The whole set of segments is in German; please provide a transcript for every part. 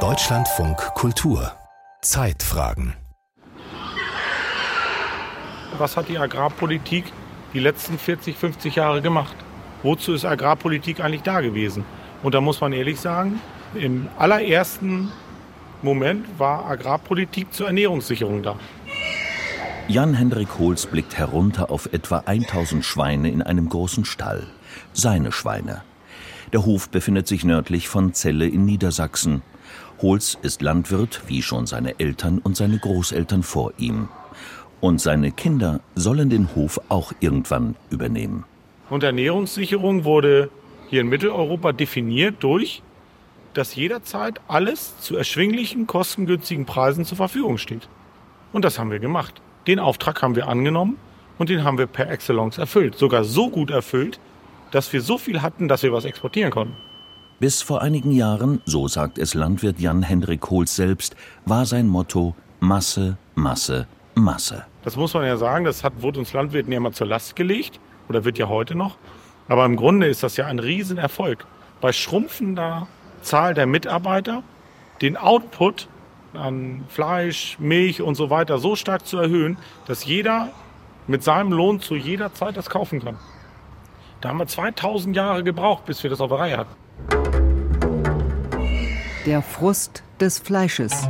Deutschlandfunk Kultur Zeitfragen Was hat die Agrarpolitik die letzten 40, 50 Jahre gemacht? Wozu ist Agrarpolitik eigentlich da gewesen? Und da muss man ehrlich sagen, im allerersten Moment war Agrarpolitik zur Ernährungssicherung da. Jan-Hendrik Holz blickt herunter auf etwa 1000 Schweine in einem großen Stall. Seine Schweine. Der Hof befindet sich nördlich von Celle in Niedersachsen. Holz ist Landwirt, wie schon seine Eltern und seine Großeltern vor ihm. Und seine Kinder sollen den Hof auch irgendwann übernehmen. Und Ernährungssicherung wurde hier in Mitteleuropa definiert durch, dass jederzeit alles zu erschwinglichen, kostengünstigen Preisen zur Verfügung steht. Und das haben wir gemacht. Den Auftrag haben wir angenommen und den haben wir per Excellence erfüllt. Sogar so gut erfüllt, dass wir so viel hatten, dass wir was exportieren konnten. Bis vor einigen Jahren, so sagt es Landwirt Jan-Hendrik Holz selbst, war sein Motto Masse, Masse, Masse. Das muss man ja sagen, das hat, wurde uns Landwirten ja mal zur Last gelegt oder wird ja heute noch. Aber im Grunde ist das ja ein Riesenerfolg. Bei schrumpfender Zahl der Mitarbeiter den Output an Fleisch, Milch und so weiter so stark zu erhöhen, dass jeder mit seinem Lohn zu jeder Zeit das kaufen kann. Da haben wir 2000 Jahre gebraucht, bis wir das auf der Reihe hatten. Der Frust des Fleisches.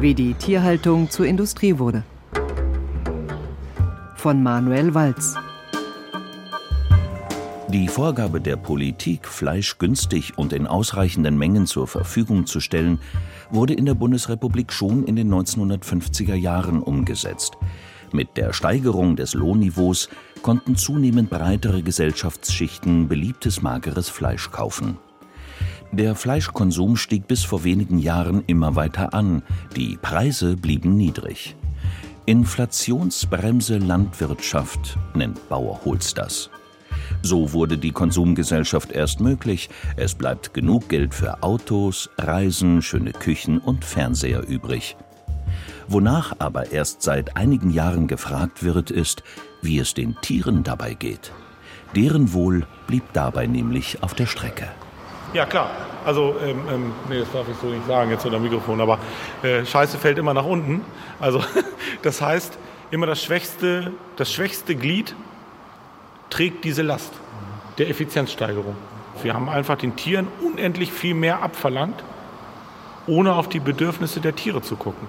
Wie die Tierhaltung zur Industrie wurde. Von Manuel Walz. Die Vorgabe der Politik, Fleisch günstig und in ausreichenden Mengen zur Verfügung zu stellen, wurde in der Bundesrepublik schon in den 1950er Jahren umgesetzt. Mit der Steigerung des Lohnniveaus konnten zunehmend breitere Gesellschaftsschichten beliebtes mageres Fleisch kaufen. Der Fleischkonsum stieg bis vor wenigen Jahren immer weiter an, die Preise blieben niedrig. Inflationsbremse Landwirtschaft nennt Bauer Holz das. So wurde die Konsumgesellschaft erst möglich. Es bleibt genug Geld für Autos, Reisen, schöne Küchen und Fernseher übrig. Wonach aber erst seit einigen Jahren gefragt wird, ist, wie es den Tieren dabei geht. Deren Wohl blieb dabei nämlich auf der Strecke. Ja, klar. Also, ähm, ähm, nee, das darf ich so nicht sagen jetzt unter Mikrofon, aber äh, Scheiße fällt immer nach unten. Also, das heißt, immer das schwächste, das schwächste Glied trägt diese Last der Effizienzsteigerung. Wir haben einfach den Tieren unendlich viel mehr abverlangt, ohne auf die Bedürfnisse der Tiere zu gucken.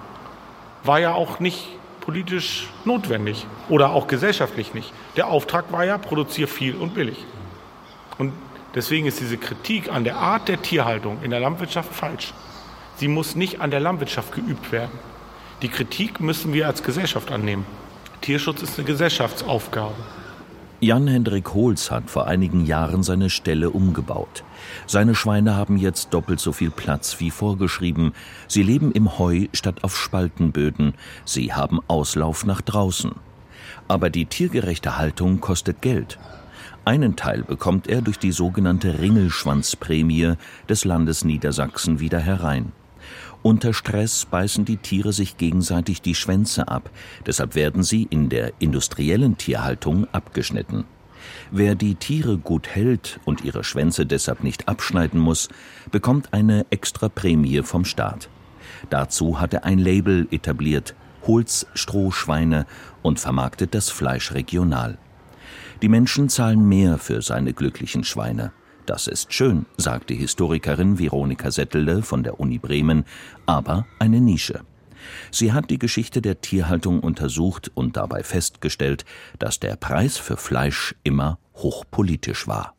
War ja auch nicht politisch notwendig oder auch gesellschaftlich nicht. Der Auftrag war ja, produziere viel und billig. Und deswegen ist diese Kritik an der Art der Tierhaltung in der Landwirtschaft falsch. Sie muss nicht an der Landwirtschaft geübt werden. Die Kritik müssen wir als Gesellschaft annehmen. Tierschutz ist eine Gesellschaftsaufgabe. Jan-Hendrik Holz hat vor einigen Jahren seine Ställe umgebaut. Seine Schweine haben jetzt doppelt so viel Platz wie vorgeschrieben. Sie leben im Heu statt auf Spaltenböden. Sie haben Auslauf nach draußen. Aber die tiergerechte Haltung kostet Geld. Einen Teil bekommt er durch die sogenannte Ringelschwanzprämie des Landes Niedersachsen wieder herein. Unter Stress beißen die Tiere sich gegenseitig die Schwänze ab, deshalb werden sie in der industriellen Tierhaltung abgeschnitten. Wer die Tiere gut hält und ihre Schwänze deshalb nicht abschneiden muss, bekommt eine extra Prämie vom Staat. Dazu hat er ein Label etabliert, Holz Strohschweine und vermarktet das Fleisch regional. Die Menschen zahlen mehr für seine glücklichen Schweine. Das ist schön, sagt die Historikerin Veronika Settele von der Uni Bremen, aber eine Nische. Sie hat die Geschichte der Tierhaltung untersucht und dabei festgestellt, dass der Preis für Fleisch immer hochpolitisch war.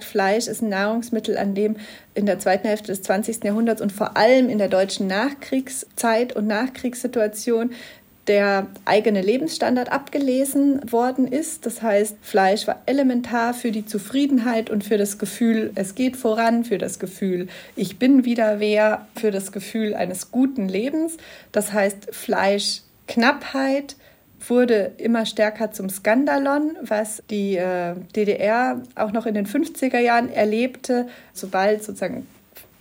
Fleisch ist ein Nahrungsmittel, an dem in der zweiten Hälfte des 20. Jahrhunderts und vor allem in der deutschen Nachkriegszeit und Nachkriegssituation der eigene Lebensstandard abgelesen worden ist. Das heißt, Fleisch war elementar für die Zufriedenheit und für das Gefühl, es geht voran, für das Gefühl, ich bin wieder wer, für das Gefühl eines guten Lebens. Das heißt, Fleischknappheit wurde immer stärker zum Skandalon, was die äh, DDR auch noch in den 50er Jahren erlebte, sobald sozusagen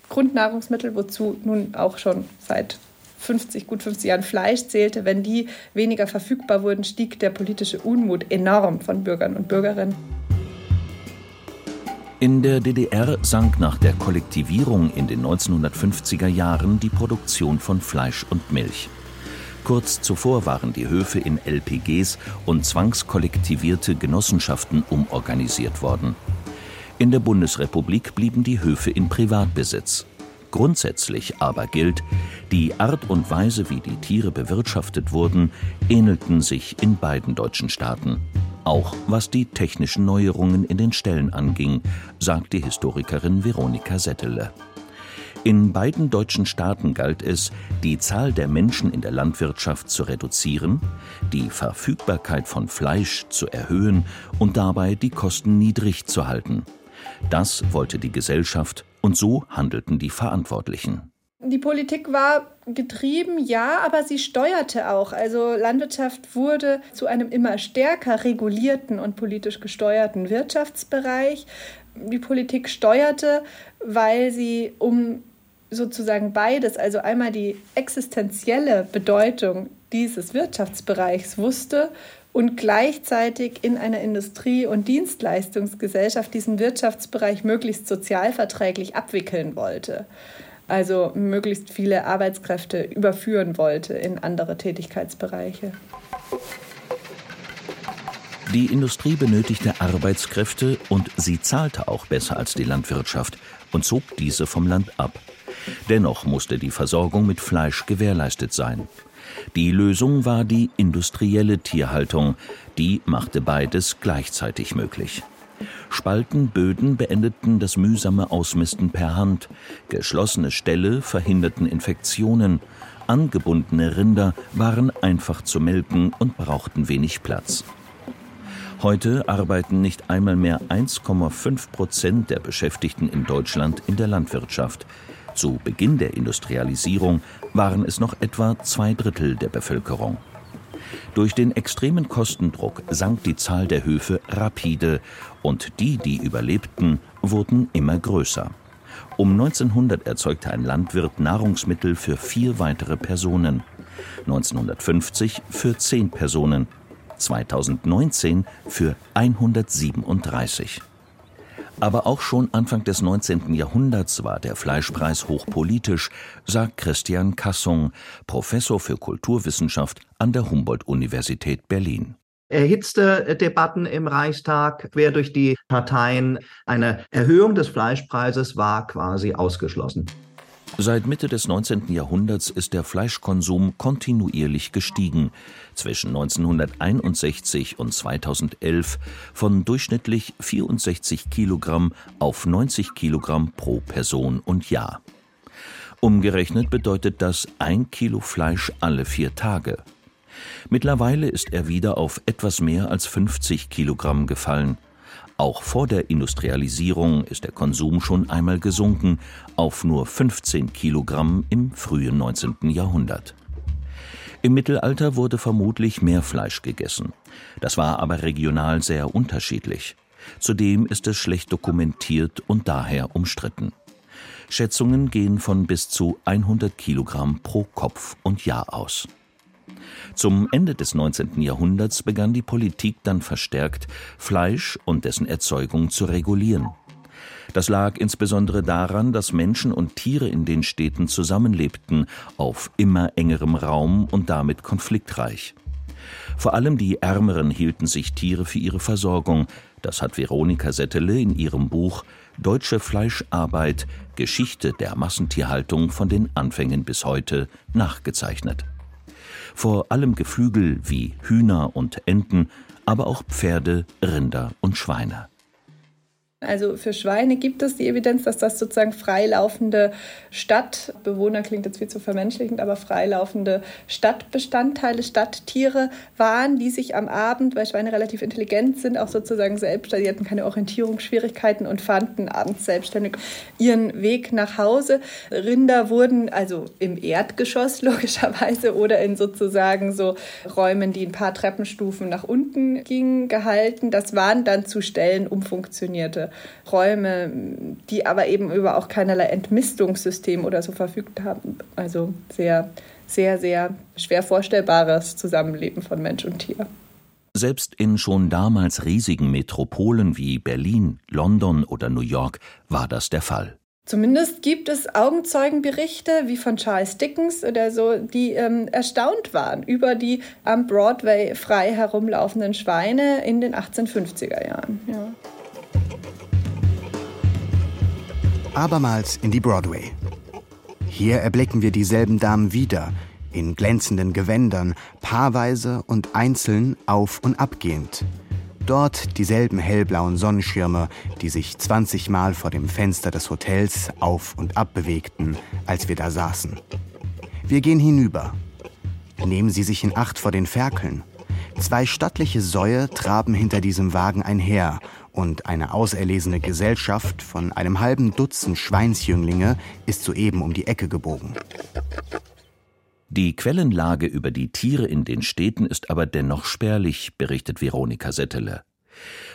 Grundnahrungsmittel, wozu nun auch schon seit 50, gut 50 Jahren Fleisch zählte, wenn die weniger verfügbar wurden, stieg der politische Unmut enorm von Bürgern und Bürgerinnen. In der DDR sank nach der Kollektivierung in den 1950er Jahren die Produktion von Fleisch und Milch. Kurz zuvor waren die Höfe in LPGs und zwangskollektivierte Genossenschaften umorganisiert worden. In der Bundesrepublik blieben die Höfe in Privatbesitz. Grundsätzlich aber gilt, die Art und Weise, wie die Tiere bewirtschaftet wurden, ähnelten sich in beiden deutschen Staaten. Auch was die technischen Neuerungen in den Ställen anging, sagt die Historikerin Veronika Settele. In beiden deutschen Staaten galt es, die Zahl der Menschen in der Landwirtschaft zu reduzieren, die Verfügbarkeit von Fleisch zu erhöhen und dabei die Kosten niedrig zu halten. Das wollte die Gesellschaft und so handelten die Verantwortlichen. Die Politik war getrieben, ja, aber sie steuerte auch. Also Landwirtschaft wurde zu einem immer stärker regulierten und politisch gesteuerten Wirtschaftsbereich. Die Politik steuerte, weil sie um sozusagen beides, also einmal die existenzielle Bedeutung dieses Wirtschaftsbereichs wusste und gleichzeitig in einer Industrie- und Dienstleistungsgesellschaft diesen Wirtschaftsbereich möglichst sozialverträglich abwickeln wollte. Also möglichst viele Arbeitskräfte überführen wollte in andere Tätigkeitsbereiche. Die Industrie benötigte Arbeitskräfte und sie zahlte auch besser als die Landwirtschaft und zog diese vom Land ab. Dennoch musste die Versorgung mit Fleisch gewährleistet sein. Die Lösung war die industrielle Tierhaltung, die machte beides gleichzeitig möglich. Spaltenböden beendeten das mühsame Ausmisten per Hand, geschlossene Ställe verhinderten Infektionen, angebundene Rinder waren einfach zu melken und brauchten wenig Platz. Heute arbeiten nicht einmal mehr 1,5 Prozent der Beschäftigten in Deutschland in der Landwirtschaft. Zu Beginn der Industrialisierung waren es noch etwa zwei Drittel der Bevölkerung. Durch den extremen Kostendruck sank die Zahl der Höfe rapide und die, die überlebten, wurden immer größer. Um 1900 erzeugte ein Landwirt Nahrungsmittel für vier weitere Personen, 1950 für zehn Personen, 2019 für 137. Aber auch schon Anfang des 19. Jahrhunderts war der Fleischpreis hochpolitisch, sagt Christian Kassung, Professor für Kulturwissenschaft an der Humboldt-Universität Berlin erhitzte Debatten im Reichstag quer durch die Parteien. Eine Erhöhung des Fleischpreises war quasi ausgeschlossen. Seit Mitte des 19. Jahrhunderts ist der Fleischkonsum kontinuierlich gestiegen. Zwischen 1961 und 2011 von durchschnittlich 64 Kilogramm auf 90 Kilogramm pro Person und Jahr. Umgerechnet bedeutet das ein Kilo Fleisch alle vier Tage. Mittlerweile ist er wieder auf etwas mehr als 50 Kilogramm gefallen. Auch vor der Industrialisierung ist der Konsum schon einmal gesunken auf nur 15 Kilogramm im frühen 19. Jahrhundert. Im Mittelalter wurde vermutlich mehr Fleisch gegessen. Das war aber regional sehr unterschiedlich. Zudem ist es schlecht dokumentiert und daher umstritten. Schätzungen gehen von bis zu 100 Kilogramm pro Kopf und Jahr aus. Zum Ende des 19. Jahrhunderts begann die Politik dann verstärkt, Fleisch und dessen Erzeugung zu regulieren. Das lag insbesondere daran, dass Menschen und Tiere in den Städten zusammenlebten, auf immer engerem Raum und damit konfliktreich. Vor allem die Ärmeren hielten sich Tiere für ihre Versorgung. Das hat Veronika Settele in ihrem Buch Deutsche Fleischarbeit Geschichte der Massentierhaltung von den Anfängen bis heute nachgezeichnet vor allem Geflügel wie Hühner und Enten, aber auch Pferde, Rinder und Schweine. Also für Schweine gibt es die Evidenz, dass das sozusagen freilaufende Stadtbewohner, klingt jetzt viel zu vermenschlichend, aber freilaufende Stadtbestandteile, Stadttiere waren, die sich am Abend, weil Schweine relativ intelligent sind, auch sozusagen selbst, die hatten keine Orientierungsschwierigkeiten und fanden abends selbstständig ihren Weg nach Hause. Rinder wurden also im Erdgeschoss logischerweise oder in sozusagen so Räumen, die ein paar Treppenstufen nach unten gingen, gehalten. Das waren dann zu Stellen umfunktionierte Räume, die aber eben über auch keinerlei Entmistungssystem oder so verfügt haben. Also sehr, sehr, sehr schwer vorstellbares Zusammenleben von Mensch und Tier. Selbst in schon damals riesigen Metropolen wie Berlin, London oder New York war das der Fall. Zumindest gibt es Augenzeugenberichte wie von Charles Dickens oder so, die ähm, erstaunt waren über die am Broadway frei herumlaufenden Schweine in den 1850er Jahren. Ja. Abermals in die Broadway. Hier erblicken wir dieselben Damen wieder, in glänzenden Gewändern, paarweise und einzeln auf und abgehend. Dort dieselben hellblauen Sonnenschirme, die sich 20 Mal vor dem Fenster des Hotels auf und ab bewegten, als wir da saßen. Wir gehen hinüber. Nehmen Sie sich in Acht vor den Ferkeln. Zwei stattliche Säue traben hinter diesem Wagen einher und eine auserlesene Gesellschaft von einem halben Dutzend Schweinsjünglinge ist soeben um die Ecke gebogen. Die Quellenlage über die Tiere in den Städten ist aber dennoch spärlich, berichtet Veronika Settele.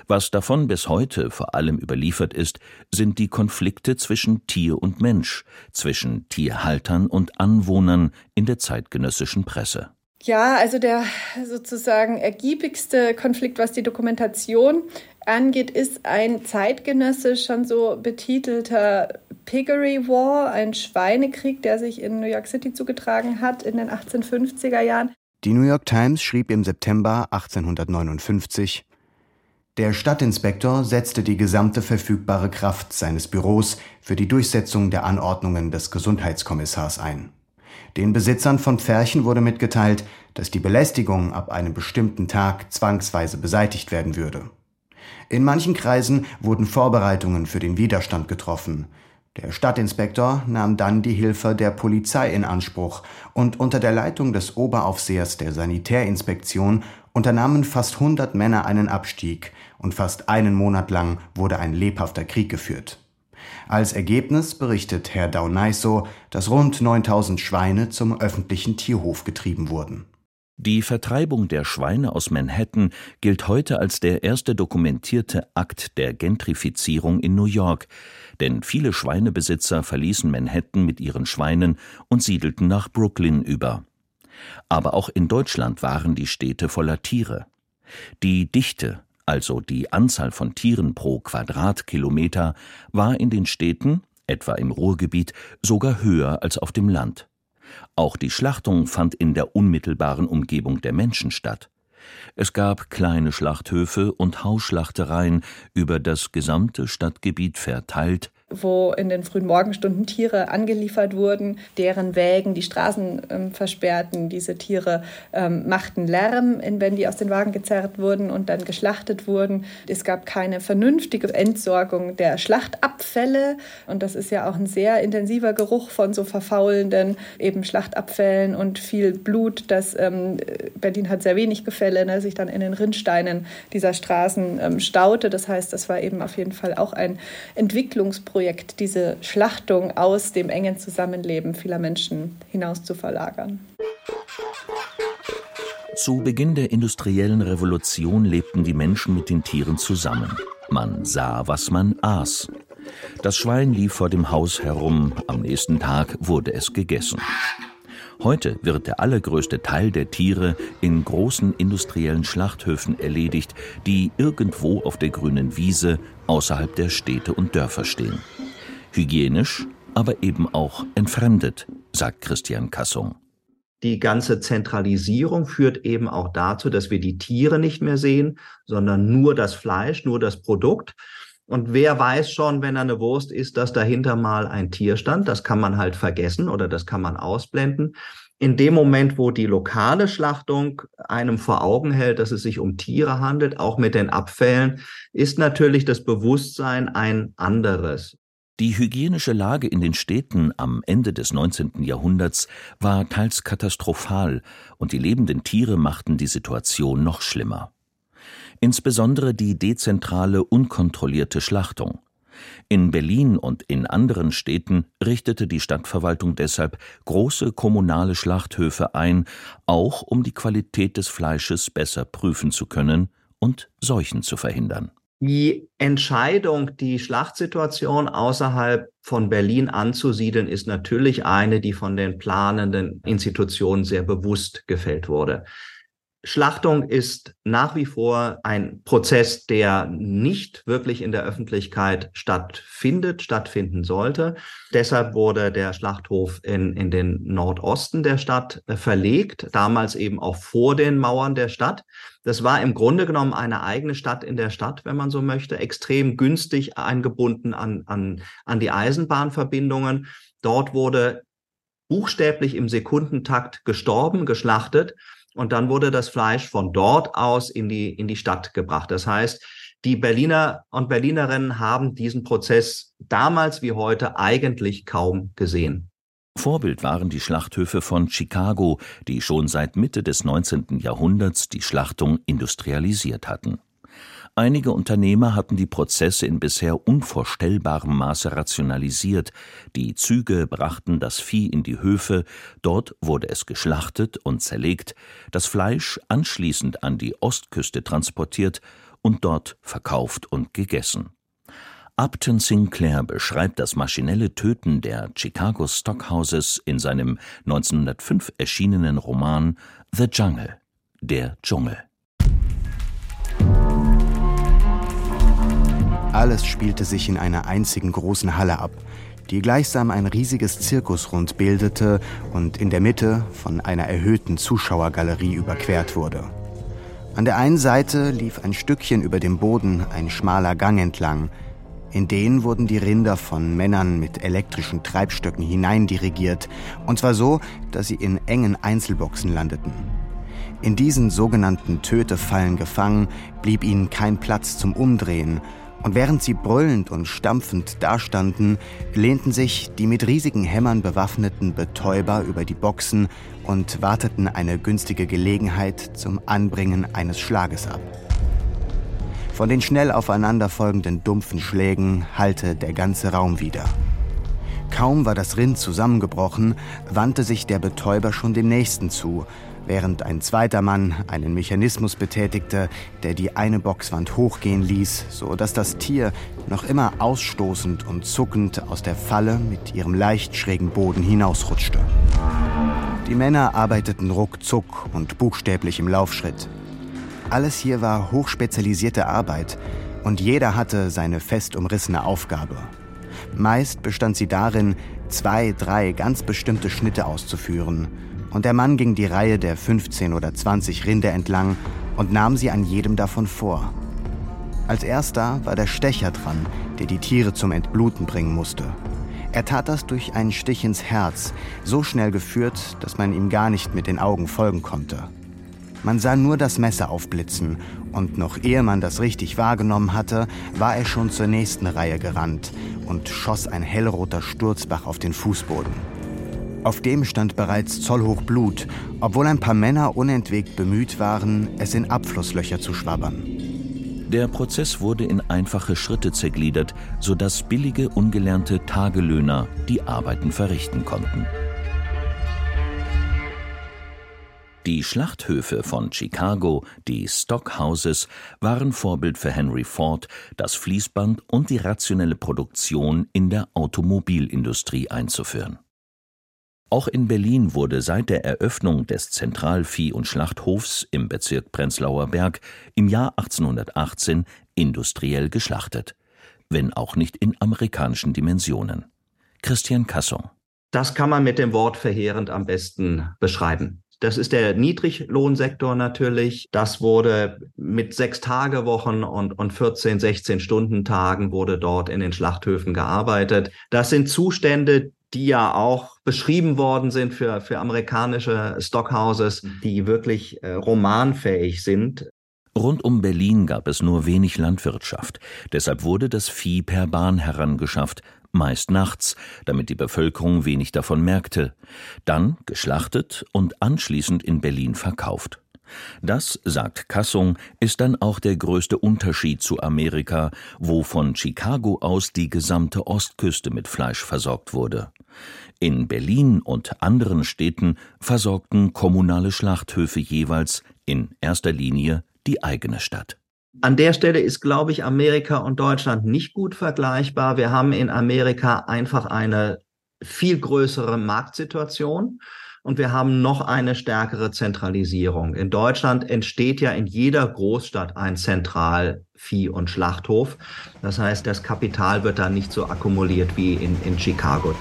Was davon bis heute vor allem überliefert ist, sind die Konflikte zwischen Tier und Mensch, zwischen Tierhaltern und Anwohnern in der zeitgenössischen Presse. Ja, also der sozusagen ergiebigste Konflikt, was die Dokumentation angeht, ist ein zeitgenössisch schon so betitelter Piggery War, ein Schweinekrieg, der sich in New York City zugetragen hat in den 1850er Jahren. Die New York Times schrieb im September 1859, der Stadtinspektor setzte die gesamte verfügbare Kraft seines Büros für die Durchsetzung der Anordnungen des Gesundheitskommissars ein. Den Besitzern von Pferchen wurde mitgeteilt, dass die Belästigung ab einem bestimmten Tag zwangsweise beseitigt werden würde. In manchen Kreisen wurden Vorbereitungen für den Widerstand getroffen, der Stadtinspektor nahm dann die Hilfe der Polizei in Anspruch und unter der Leitung des Oberaufsehers der Sanitärinspektion unternahmen fast 100 Männer einen Abstieg und fast einen Monat lang wurde ein lebhafter Krieg geführt. Als Ergebnis berichtet Herr Daunaiso, dass rund 9000 Schweine zum öffentlichen Tierhof getrieben wurden. Die Vertreibung der Schweine aus Manhattan gilt heute als der erste dokumentierte Akt der Gentrifizierung in New York, denn viele Schweinebesitzer verließen Manhattan mit ihren Schweinen und siedelten nach Brooklyn über. Aber auch in Deutschland waren die Städte voller Tiere. Die Dichte, also die Anzahl von Tieren pro Quadratkilometer, war in den Städten, etwa im Ruhrgebiet, sogar höher als auf dem Land. Auch die Schlachtung fand in der unmittelbaren Umgebung der Menschen statt. Es gab kleine Schlachthöfe und Hausschlachtereien über das gesamte Stadtgebiet verteilt, wo in den frühen Morgenstunden Tiere angeliefert wurden, deren Wägen die Straßen ähm, versperrten. Diese Tiere ähm, machten Lärm, wenn die aus den Wagen gezerrt wurden und dann geschlachtet wurden. Es gab keine vernünftige Entsorgung der Schlachtabfälle und das ist ja auch ein sehr intensiver Geruch von so verfaulenden eben Schlachtabfällen und viel Blut. Das ähm, Berlin hat sehr wenig Gefälle, ne, sich dann in den Rinnsteinen dieser Straßen ähm, staute. Das heißt, das war eben auf jeden Fall auch ein Entwicklungsprozess Projekt, diese Schlachtung aus dem engen Zusammenleben vieler Menschen hinaus zu verlagern. Zu Beginn der industriellen Revolution lebten die Menschen mit den Tieren zusammen. Man sah, was man aß. Das Schwein lief vor dem Haus herum, am nächsten Tag wurde es gegessen. Heute wird der allergrößte Teil der Tiere in großen industriellen Schlachthöfen erledigt, die irgendwo auf der grünen Wiese außerhalb der Städte und Dörfer stehen. Hygienisch, aber eben auch entfremdet, sagt Christian Kassung. Die ganze Zentralisierung führt eben auch dazu, dass wir die Tiere nicht mehr sehen, sondern nur das Fleisch, nur das Produkt. Und wer weiß schon, wenn er eine Wurst isst, dass dahinter mal ein Tier stand. Das kann man halt vergessen oder das kann man ausblenden. In dem Moment, wo die lokale Schlachtung einem vor Augen hält, dass es sich um Tiere handelt, auch mit den Abfällen, ist natürlich das Bewusstsein ein anderes. Die hygienische Lage in den Städten am Ende des 19. Jahrhunderts war teils katastrophal und die lebenden Tiere machten die Situation noch schlimmer insbesondere die dezentrale, unkontrollierte Schlachtung. In Berlin und in anderen Städten richtete die Stadtverwaltung deshalb große kommunale Schlachthöfe ein, auch um die Qualität des Fleisches besser prüfen zu können und Seuchen zu verhindern. Die Entscheidung, die Schlachtsituation außerhalb von Berlin anzusiedeln, ist natürlich eine, die von den planenden Institutionen sehr bewusst gefällt wurde. Schlachtung ist nach wie vor ein Prozess, der nicht wirklich in der Öffentlichkeit stattfindet, stattfinden sollte. Deshalb wurde der Schlachthof in, in den Nordosten der Stadt äh, verlegt, damals eben auch vor den Mauern der Stadt. Das war im Grunde genommen eine eigene Stadt in der Stadt, wenn man so möchte, extrem günstig eingebunden an, an, an die Eisenbahnverbindungen. Dort wurde buchstäblich im Sekundentakt gestorben, geschlachtet und dann wurde das Fleisch von dort aus in die, in die Stadt gebracht. Das heißt, die Berliner und Berlinerinnen haben diesen Prozess damals wie heute eigentlich kaum gesehen. Vorbild waren die Schlachthöfe von Chicago, die schon seit Mitte des 19. Jahrhunderts die Schlachtung industrialisiert hatten. Einige Unternehmer hatten die Prozesse in bisher unvorstellbarem Maße rationalisiert. Die Züge brachten das Vieh in die Höfe, dort wurde es geschlachtet und zerlegt, das Fleisch anschließend an die Ostküste transportiert und dort verkauft und gegessen. Upton Sinclair beschreibt das maschinelle Töten der Chicago Stockhouses in seinem 1905 erschienenen Roman The Jungle, der Dschungel. Alles spielte sich in einer einzigen großen Halle ab, die gleichsam ein riesiges Zirkusrund bildete und in der Mitte von einer erhöhten Zuschauergalerie überquert wurde. An der einen Seite lief ein Stückchen über dem Boden ein schmaler Gang entlang. In den wurden die Rinder von Männern mit elektrischen Treibstöcken hineindirigiert, und zwar so, dass sie in engen Einzelboxen landeten. In diesen sogenannten Tötefallen gefangen, blieb ihnen kein Platz zum Umdrehen, und während sie brüllend und stampfend dastanden, lehnten sich die mit riesigen Hämmern bewaffneten Betäuber über die Boxen und warteten eine günstige Gelegenheit zum Anbringen eines Schlages ab. Von den schnell aufeinanderfolgenden dumpfen Schlägen hallte der ganze Raum wieder. Kaum war das Rind zusammengebrochen, wandte sich der Betäuber schon dem nächsten zu, während ein zweiter Mann einen Mechanismus betätigte, der die eine Boxwand hochgehen ließ, so dass das Tier noch immer ausstoßend und zuckend aus der Falle mit ihrem leicht schrägen Boden hinausrutschte. Die Männer arbeiteten ruckzuck und buchstäblich im Laufschritt. Alles hier war hochspezialisierte Arbeit und jeder hatte seine fest umrissene Aufgabe. Meist bestand sie darin, zwei, drei ganz bestimmte Schnitte auszuführen und der Mann ging die Reihe der 15 oder 20 Rinder entlang und nahm sie an jedem davon vor. Als erster war der Stecher dran, der die Tiere zum Entbluten bringen musste. Er tat das durch einen Stich ins Herz, so schnell geführt, dass man ihm gar nicht mit den Augen folgen konnte. Man sah nur das Messer aufblitzen, und noch ehe man das richtig wahrgenommen hatte, war er schon zur nächsten Reihe gerannt und schoss ein hellroter Sturzbach auf den Fußboden. Auf dem stand bereits zollhoch Blut, obwohl ein paar Männer unentwegt bemüht waren, es in Abflusslöcher zu schwabbern. Der Prozess wurde in einfache Schritte zergliedert, sodass billige, ungelernte Tagelöhner die Arbeiten verrichten konnten. Die Schlachthöfe von Chicago, die Stockhouses, waren Vorbild für Henry Ford, das Fließband und die rationelle Produktion in der Automobilindustrie einzuführen. Auch in Berlin wurde seit der Eröffnung des Zentralvieh- und Schlachthofs im Bezirk Prenzlauer Berg im Jahr 1818 industriell geschlachtet, wenn auch nicht in amerikanischen Dimensionen. Christian Kassung. Das kann man mit dem Wort verheerend am besten beschreiben. Das ist der Niedriglohnsektor natürlich. Das wurde mit sechs Tage Wochen und, und 14, 16 Stunden Tagen wurde dort in den Schlachthöfen gearbeitet. Das sind Zustände, die ja auch beschrieben worden sind für, für amerikanische Stockhouses, die wirklich äh, romanfähig sind. Rund um Berlin gab es nur wenig Landwirtschaft. Deshalb wurde das Vieh per Bahn herangeschafft, meist nachts, damit die Bevölkerung wenig davon merkte. Dann geschlachtet und anschließend in Berlin verkauft. Das, sagt Kassung, ist dann auch der größte Unterschied zu Amerika, wo von Chicago aus die gesamte Ostküste mit Fleisch versorgt wurde. In Berlin und anderen Städten versorgten kommunale Schlachthöfe jeweils in erster Linie die eigene Stadt. An der Stelle ist, glaube ich, Amerika und Deutschland nicht gut vergleichbar. Wir haben in Amerika einfach eine viel größere Marktsituation und wir haben noch eine stärkere Zentralisierung. In Deutschland entsteht ja in jeder Großstadt ein Zentralvieh- und Schlachthof. Das heißt, das Kapital wird da nicht so akkumuliert wie in, in Chicago.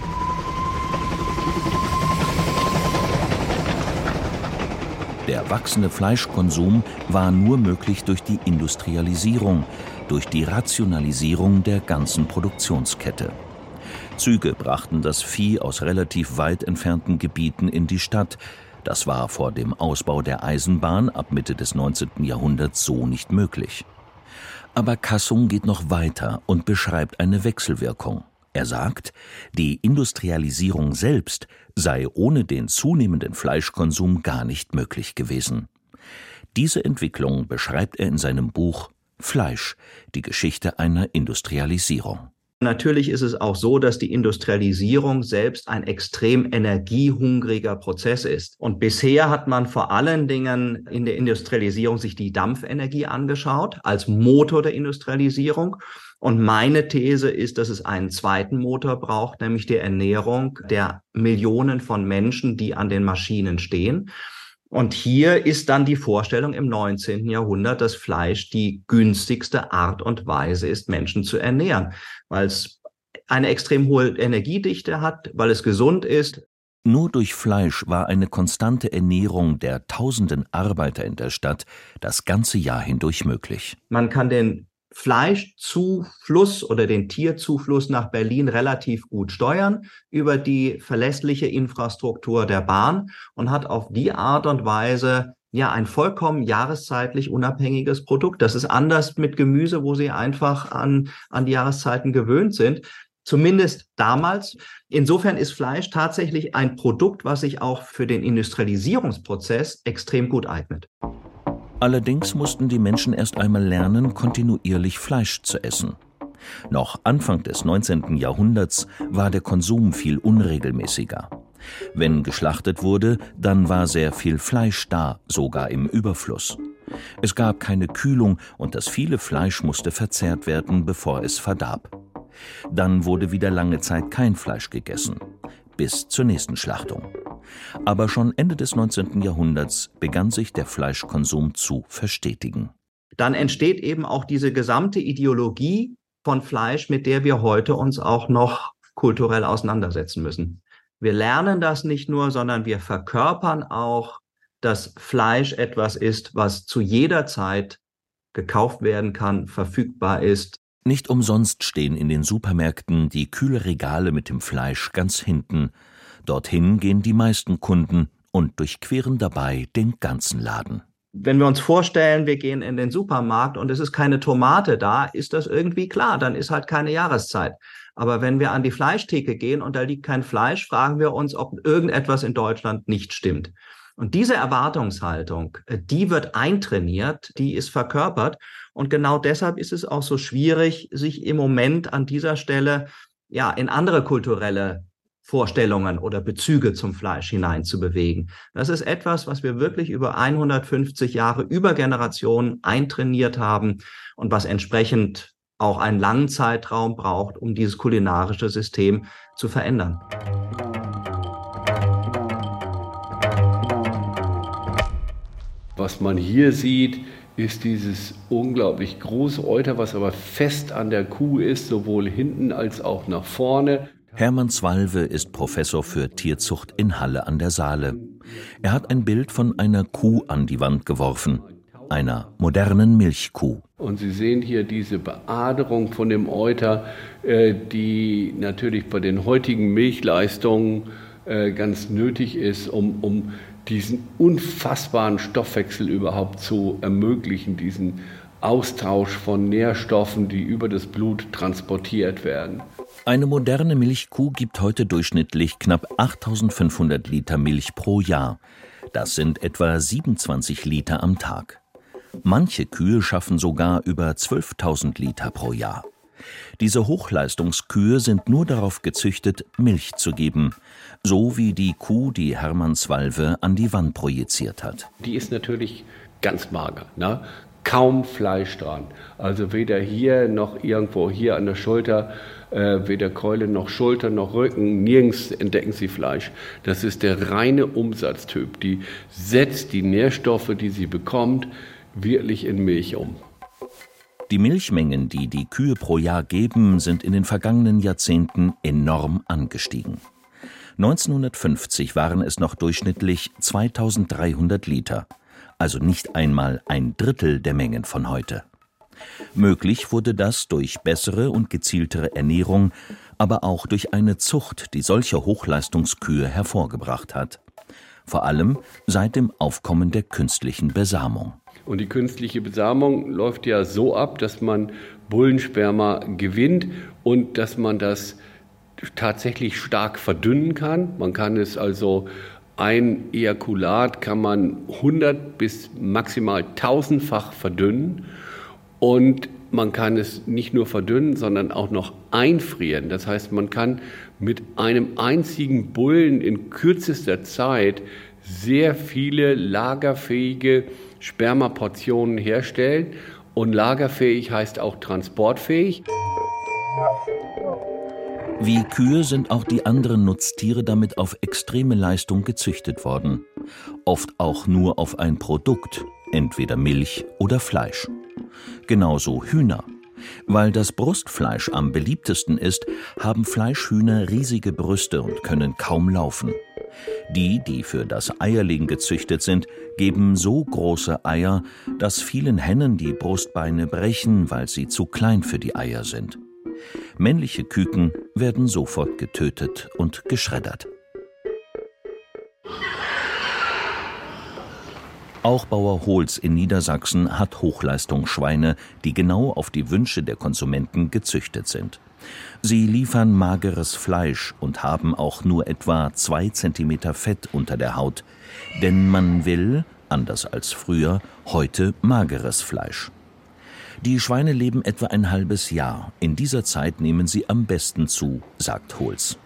Der wachsende Fleischkonsum war nur möglich durch die Industrialisierung, durch die Rationalisierung der ganzen Produktionskette. Züge brachten das Vieh aus relativ weit entfernten Gebieten in die Stadt. Das war vor dem Ausbau der Eisenbahn ab Mitte des 19. Jahrhunderts so nicht möglich. Aber Kassung geht noch weiter und beschreibt eine Wechselwirkung. Er sagt, die Industrialisierung selbst sei ohne den zunehmenden Fleischkonsum gar nicht möglich gewesen. Diese Entwicklung beschreibt er in seinem Buch Fleisch, die Geschichte einer Industrialisierung. Natürlich ist es auch so, dass die Industrialisierung selbst ein extrem energiehungriger Prozess ist. Und bisher hat man vor allen Dingen in der Industrialisierung sich die Dampfenergie angeschaut als Motor der Industrialisierung. Und meine These ist, dass es einen zweiten Motor braucht, nämlich die Ernährung der Millionen von Menschen, die an den Maschinen stehen. Und hier ist dann die Vorstellung im 19. Jahrhundert, dass Fleisch die günstigste Art und Weise ist, Menschen zu ernähren, weil es eine extrem hohe Energiedichte hat, weil es gesund ist. Nur durch Fleisch war eine konstante Ernährung der tausenden Arbeiter in der Stadt das ganze Jahr hindurch möglich. Man kann den Fleischzufluss oder den Tierzufluss nach Berlin relativ gut steuern über die verlässliche Infrastruktur der Bahn und hat auf die Art und Weise ja ein vollkommen jahreszeitlich unabhängiges Produkt. Das ist anders mit Gemüse, wo sie einfach an, an die Jahreszeiten gewöhnt sind. Zumindest damals. Insofern ist Fleisch tatsächlich ein Produkt, was sich auch für den Industrialisierungsprozess extrem gut eignet. Allerdings mussten die Menschen erst einmal lernen, kontinuierlich Fleisch zu essen. Noch Anfang des 19. Jahrhunderts war der Konsum viel unregelmäßiger. Wenn geschlachtet wurde, dann war sehr viel Fleisch da, sogar im Überfluss. Es gab keine Kühlung und das viele Fleisch musste verzehrt werden, bevor es verdarb. Dann wurde wieder lange Zeit kein Fleisch gegessen, bis zur nächsten Schlachtung. Aber schon Ende des 19. Jahrhunderts begann sich der Fleischkonsum zu verstetigen. Dann entsteht eben auch diese gesamte Ideologie von Fleisch, mit der wir heute uns auch noch kulturell auseinandersetzen müssen. Wir lernen das nicht nur, sondern wir verkörpern auch, dass Fleisch etwas ist, was zu jeder Zeit gekauft werden kann, verfügbar ist. Nicht umsonst stehen in den Supermärkten die Kühlregale mit dem Fleisch ganz hinten, Dorthin gehen die meisten Kunden und durchqueren dabei den ganzen Laden. Wenn wir uns vorstellen, wir gehen in den Supermarkt und es ist keine Tomate da, ist das irgendwie klar, dann ist halt keine Jahreszeit. Aber wenn wir an die Fleischtheke gehen und da liegt kein Fleisch, fragen wir uns, ob irgendetwas in Deutschland nicht stimmt. Und diese Erwartungshaltung, äh, die wird eintrainiert, die ist verkörpert. Und genau deshalb ist es auch so schwierig, sich im Moment an dieser Stelle ja in andere kulturelle Vorstellungen oder Bezüge zum Fleisch hineinzubewegen. Das ist etwas, was wir wirklich über 150 Jahre, über Generationen eintrainiert haben und was entsprechend auch einen langen Zeitraum braucht, um dieses kulinarische System zu verändern. Was man hier sieht, ist dieses unglaublich große Euter, was aber fest an der Kuh ist, sowohl hinten als auch nach vorne. Hermann Zwalve ist Professor für Tierzucht in Halle an der Saale. Er hat ein Bild von einer Kuh an die Wand geworfen, einer modernen Milchkuh. Und Sie sehen hier diese Beaderung von dem Euter, äh, die natürlich bei den heutigen Milchleistungen äh, ganz nötig ist, um, um diesen unfassbaren Stoffwechsel überhaupt zu ermöglichen, diesen Austausch von Nährstoffen, die über das Blut transportiert werden. Eine moderne Milchkuh gibt heute durchschnittlich knapp 8500 Liter Milch pro Jahr. Das sind etwa 27 Liter am Tag. Manche Kühe schaffen sogar über 12.000 Liter pro Jahr. Diese Hochleistungskühe sind nur darauf gezüchtet, Milch zu geben, so wie die Kuh, die Hermann Swalve an die Wand projiziert hat. Die ist natürlich ganz mager, ne? kaum Fleisch dran. Also weder hier noch irgendwo hier an der Schulter äh, weder Keule noch Schulter noch Rücken, nirgends entdecken Sie Fleisch. Das ist der reine Umsatztyp. Die setzt die Nährstoffe, die sie bekommt, wirklich in Milch um. Die Milchmengen, die die Kühe pro Jahr geben, sind in den vergangenen Jahrzehnten enorm angestiegen. 1950 waren es noch durchschnittlich 2300 Liter, also nicht einmal ein Drittel der Mengen von heute. Möglich wurde das durch bessere und gezieltere Ernährung, aber auch durch eine Zucht, die solche Hochleistungskühe hervorgebracht hat. Vor allem seit dem Aufkommen der künstlichen Besamung. Und die künstliche Besamung läuft ja so ab, dass man Bullensperma gewinnt und dass man das tatsächlich stark verdünnen kann. Man kann es also ein Ejakulat kann man 100 bis maximal 1000-fach verdünnen und man kann es nicht nur verdünnen, sondern auch noch einfrieren. Das heißt, man kann mit einem einzigen Bullen in kürzester Zeit sehr viele lagerfähige Spermaportionen herstellen. Und lagerfähig heißt auch transportfähig. Wie Kühe sind auch die anderen Nutztiere damit auf extreme Leistung gezüchtet worden. Oft auch nur auf ein Produkt, entweder Milch oder Fleisch. Genauso Hühner. Weil das Brustfleisch am beliebtesten ist, haben Fleischhühner riesige Brüste und können kaum laufen. Die, die für das Eierlegen gezüchtet sind, geben so große Eier, dass vielen Hennen die Brustbeine brechen, weil sie zu klein für die Eier sind. Männliche Küken werden sofort getötet und geschreddert. Auch Bauer Holz in Niedersachsen hat Hochleistungsschweine, die genau auf die Wünsche der Konsumenten gezüchtet sind. Sie liefern mageres Fleisch und haben auch nur etwa zwei Zentimeter Fett unter der Haut. Denn man will, anders als früher, heute mageres Fleisch. Die Schweine leben etwa ein halbes Jahr. In dieser Zeit nehmen sie am besten zu, sagt Holz.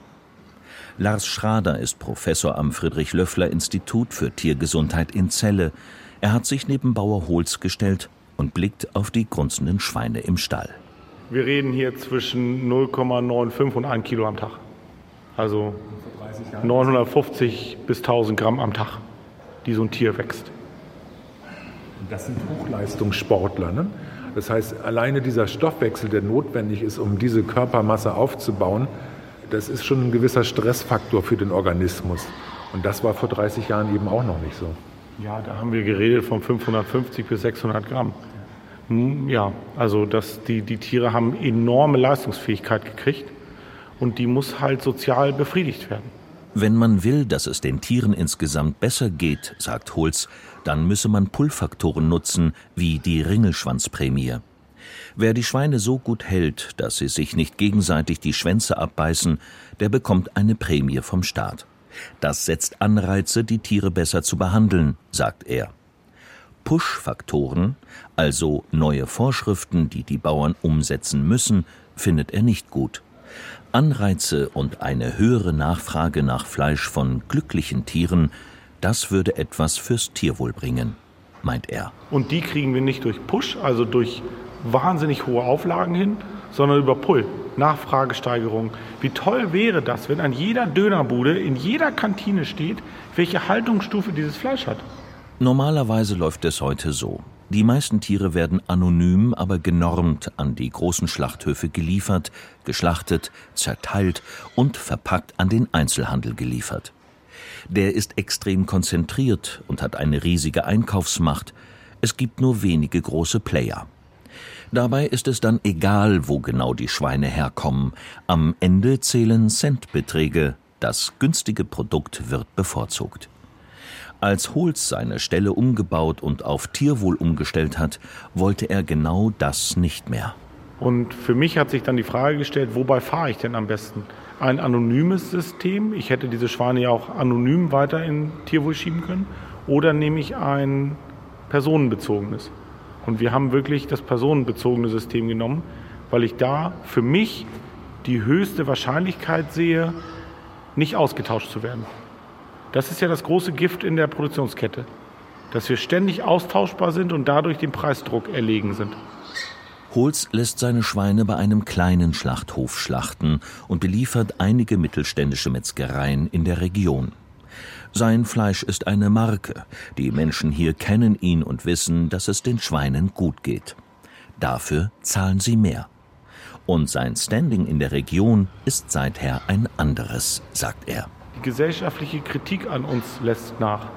Lars Schrader ist Professor am Friedrich-Löffler-Institut für Tiergesundheit in Celle. Er hat sich neben Bauer Holz gestellt und blickt auf die grunzenden Schweine im Stall. Wir reden hier zwischen 0,95 und 1 Kilo am Tag. Also 950 bis 1000 Gramm am Tag, die so ein Tier wächst. Das sind Hochleistungssportler. Ne? Das heißt, alleine dieser Stoffwechsel, der notwendig ist, um diese Körpermasse aufzubauen, das ist schon ein gewisser Stressfaktor für den Organismus. Und das war vor 30 Jahren eben auch noch nicht so. Ja, da haben wir geredet von 550 bis 600 Gramm. Hm, ja, also das, die, die Tiere haben enorme Leistungsfähigkeit gekriegt und die muss halt sozial befriedigt werden. Wenn man will, dass es den Tieren insgesamt besser geht, sagt Holz, dann müsse man Pull-Faktoren nutzen, wie die Ringelschwanzprämie. Wer die Schweine so gut hält, dass sie sich nicht gegenseitig die Schwänze abbeißen, der bekommt eine Prämie vom Staat. Das setzt Anreize, die Tiere besser zu behandeln, sagt er. Push-Faktoren, also neue Vorschriften, die die Bauern umsetzen müssen, findet er nicht gut. Anreize und eine höhere Nachfrage nach Fleisch von glücklichen Tieren, das würde etwas fürs Tierwohl bringen, meint er. Und die kriegen wir nicht durch Push, also durch wahnsinnig hohe Auflagen hin, sondern über Pull, Nachfragesteigerung. Wie toll wäre das, wenn an jeder Dönerbude, in jeder Kantine steht, welche Haltungsstufe dieses Fleisch hat? Normalerweise läuft es heute so. Die meisten Tiere werden anonym, aber genormt an die großen Schlachthöfe geliefert, geschlachtet, zerteilt und verpackt an den Einzelhandel geliefert. Der ist extrem konzentriert und hat eine riesige Einkaufsmacht. Es gibt nur wenige große Player. Dabei ist es dann egal, wo genau die Schweine herkommen. Am Ende zählen Centbeträge. Das günstige Produkt wird bevorzugt. Als Holz seine Stelle umgebaut und auf Tierwohl umgestellt hat, wollte er genau das nicht mehr. Und für mich hat sich dann die Frage gestellt, wobei fahre ich denn am besten? Ein anonymes System, ich hätte diese Schweine ja auch anonym weiter in Tierwohl schieben können, oder nehme ich ein personenbezogenes? Und wir haben wirklich das personenbezogene System genommen, weil ich da für mich die höchste Wahrscheinlichkeit sehe, nicht ausgetauscht zu werden. Das ist ja das große Gift in der Produktionskette, dass wir ständig austauschbar sind und dadurch dem Preisdruck erlegen sind. Holz lässt seine Schweine bei einem kleinen Schlachthof schlachten und beliefert einige mittelständische Metzgereien in der Region. Sein Fleisch ist eine Marke. Die Menschen hier kennen ihn und wissen, dass es den Schweinen gut geht. Dafür zahlen sie mehr. Und sein Standing in der Region ist seither ein anderes, sagt er. Die gesellschaftliche Kritik an uns lässt nach.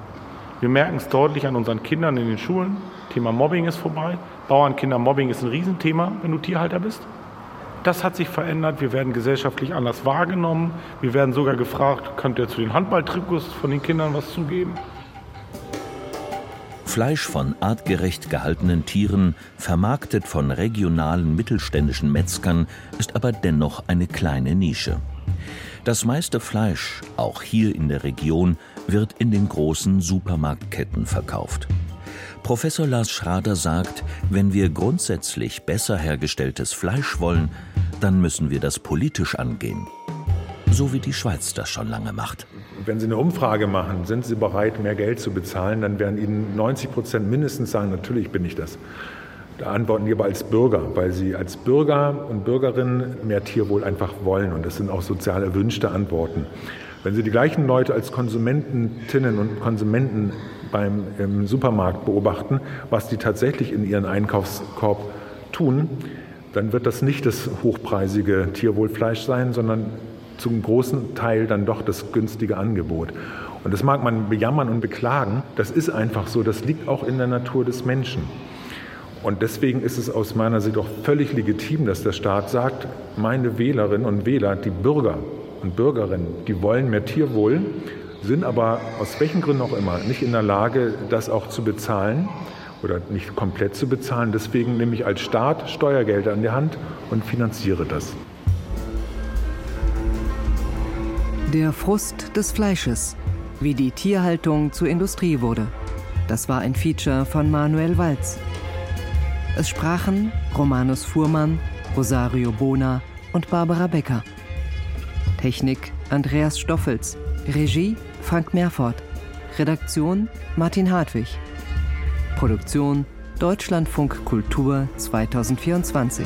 Wir merken es deutlich an unseren Kindern in den Schulen. Thema Mobbing ist vorbei. Bauernkindermobbing ist ein Riesenthema, wenn du Tierhalter bist. Das hat sich verändert. Wir werden gesellschaftlich anders wahrgenommen. Wir werden sogar gefragt, könnt ihr zu den Handballtrikots von den Kindern was zugeben? Fleisch von artgerecht gehaltenen Tieren, vermarktet von regionalen mittelständischen Metzgern, ist aber dennoch eine kleine Nische. Das meiste Fleisch, auch hier in der Region, wird in den großen Supermarktketten verkauft. Professor Lars Schrader sagt, wenn wir grundsätzlich besser hergestelltes Fleisch wollen, dann müssen wir das politisch angehen. So wie die Schweiz das schon lange macht. Wenn Sie eine Umfrage machen, sind Sie bereit, mehr Geld zu bezahlen, dann werden Ihnen 90 Prozent mindestens sagen, natürlich bin ich das. Da antworten die aber als Bürger, weil sie als Bürger und Bürgerinnen mehr Tierwohl einfach wollen. Und das sind auch sozial erwünschte Antworten. Wenn Sie die gleichen Leute als Konsumentinnen und Konsumenten beim im Supermarkt beobachten, was die tatsächlich in ihren Einkaufskorb tun, dann wird das nicht das hochpreisige Tierwohlfleisch sein, sondern zum großen Teil dann doch das günstige Angebot. Und das mag man bejammern und beklagen, das ist einfach so, das liegt auch in der Natur des Menschen. Und deswegen ist es aus meiner Sicht auch völlig legitim, dass der Staat sagt, meine Wählerinnen und Wähler, die Bürger und Bürgerinnen, die wollen mehr Tierwohl, sind aber aus welchen Gründen auch immer nicht in der Lage, das auch zu bezahlen oder nicht komplett zu bezahlen. Deswegen nehme ich als Staat Steuergelder in die Hand und finanziere das. Der Frust des Fleisches, wie die Tierhaltung zur Industrie wurde. Das war ein Feature von Manuel Walz. Es sprachen Romanus Fuhrmann, Rosario Bona und Barbara Becker. Technik Andreas Stoffels. Regie Frank Meerfort. Redaktion Martin Hartwig. Produktion Deutschlandfunk Kultur 2024.